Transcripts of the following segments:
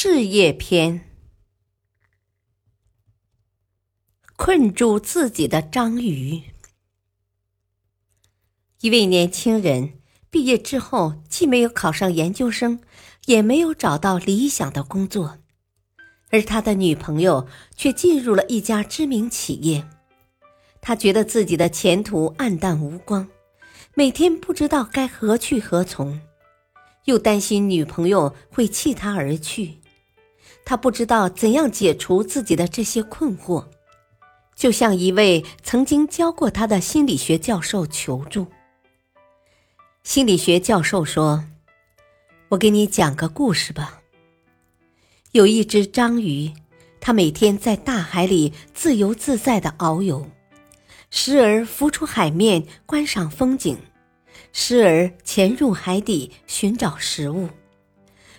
事业篇：困住自己的章鱼。一位年轻人毕业之后，既没有考上研究生，也没有找到理想的工作，而他的女朋友却进入了一家知名企业。他觉得自己的前途黯淡无光，每天不知道该何去何从，又担心女朋友会弃他而去。他不知道怎样解除自己的这些困惑，就向一位曾经教过他的心理学教授求助。心理学教授说：“我给你讲个故事吧。有一只章鱼，它每天在大海里自由自在的遨游。”时而浮出海面观赏风景，时而潜入海底寻找食物，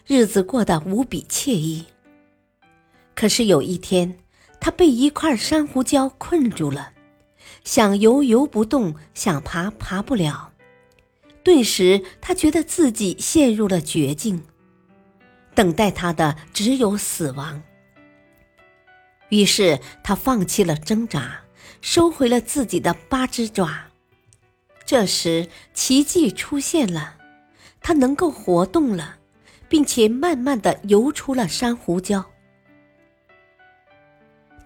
日子过得无比惬意。可是有一天，他被一块珊瑚礁困住了，想游游不动，想爬爬不了。顿时，他觉得自己陷入了绝境，等待他的只有死亡。于是，他放弃了挣扎。收回了自己的八只爪，这时奇迹出现了，他能够活动了，并且慢慢的游出了珊瑚礁。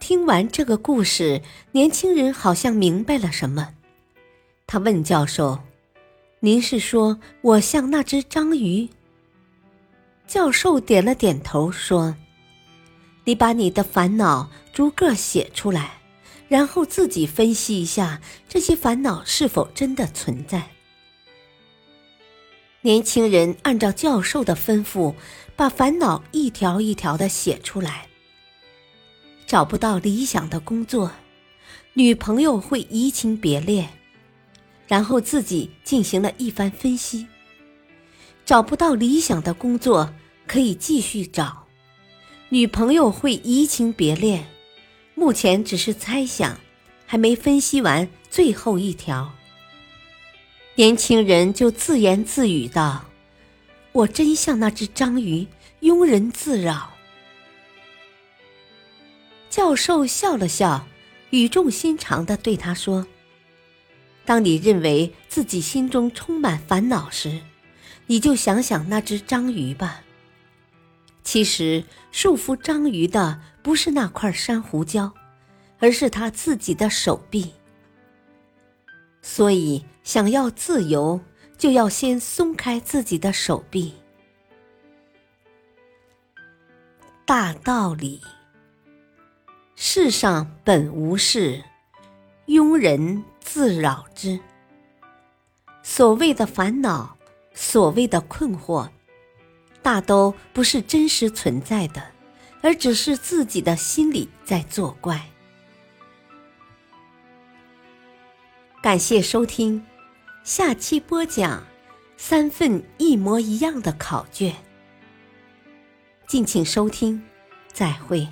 听完这个故事，年轻人好像明白了什么，他问教授：“您是说我像那只章鱼？”教授点了点头，说：“你把你的烦恼逐个写出来。”然后自己分析一下这些烦恼是否真的存在。年轻人按照教授的吩咐，把烦恼一条一条的写出来。找不到理想的工作，女朋友会移情别恋，然后自己进行了一番分析。找不到理想的工作，可以继续找，女朋友会移情别恋。目前只是猜想，还没分析完最后一条。年轻人就自言自语道：“我真像那只章鱼，庸人自扰。”教授笑了笑，语重心长的对他说：“当你认为自己心中充满烦恼时，你就想想那只章鱼吧。其实束缚章鱼的。”不是那块珊瑚礁，而是他自己的手臂。所以，想要自由，就要先松开自己的手臂。大道理：世上本无事，庸人自扰之。所谓的烦恼，所谓的困惑，大都不是真实存在的。而只是自己的心里在作怪。感谢收听，下期播讲三份一模一样的考卷。敬请收听，再会。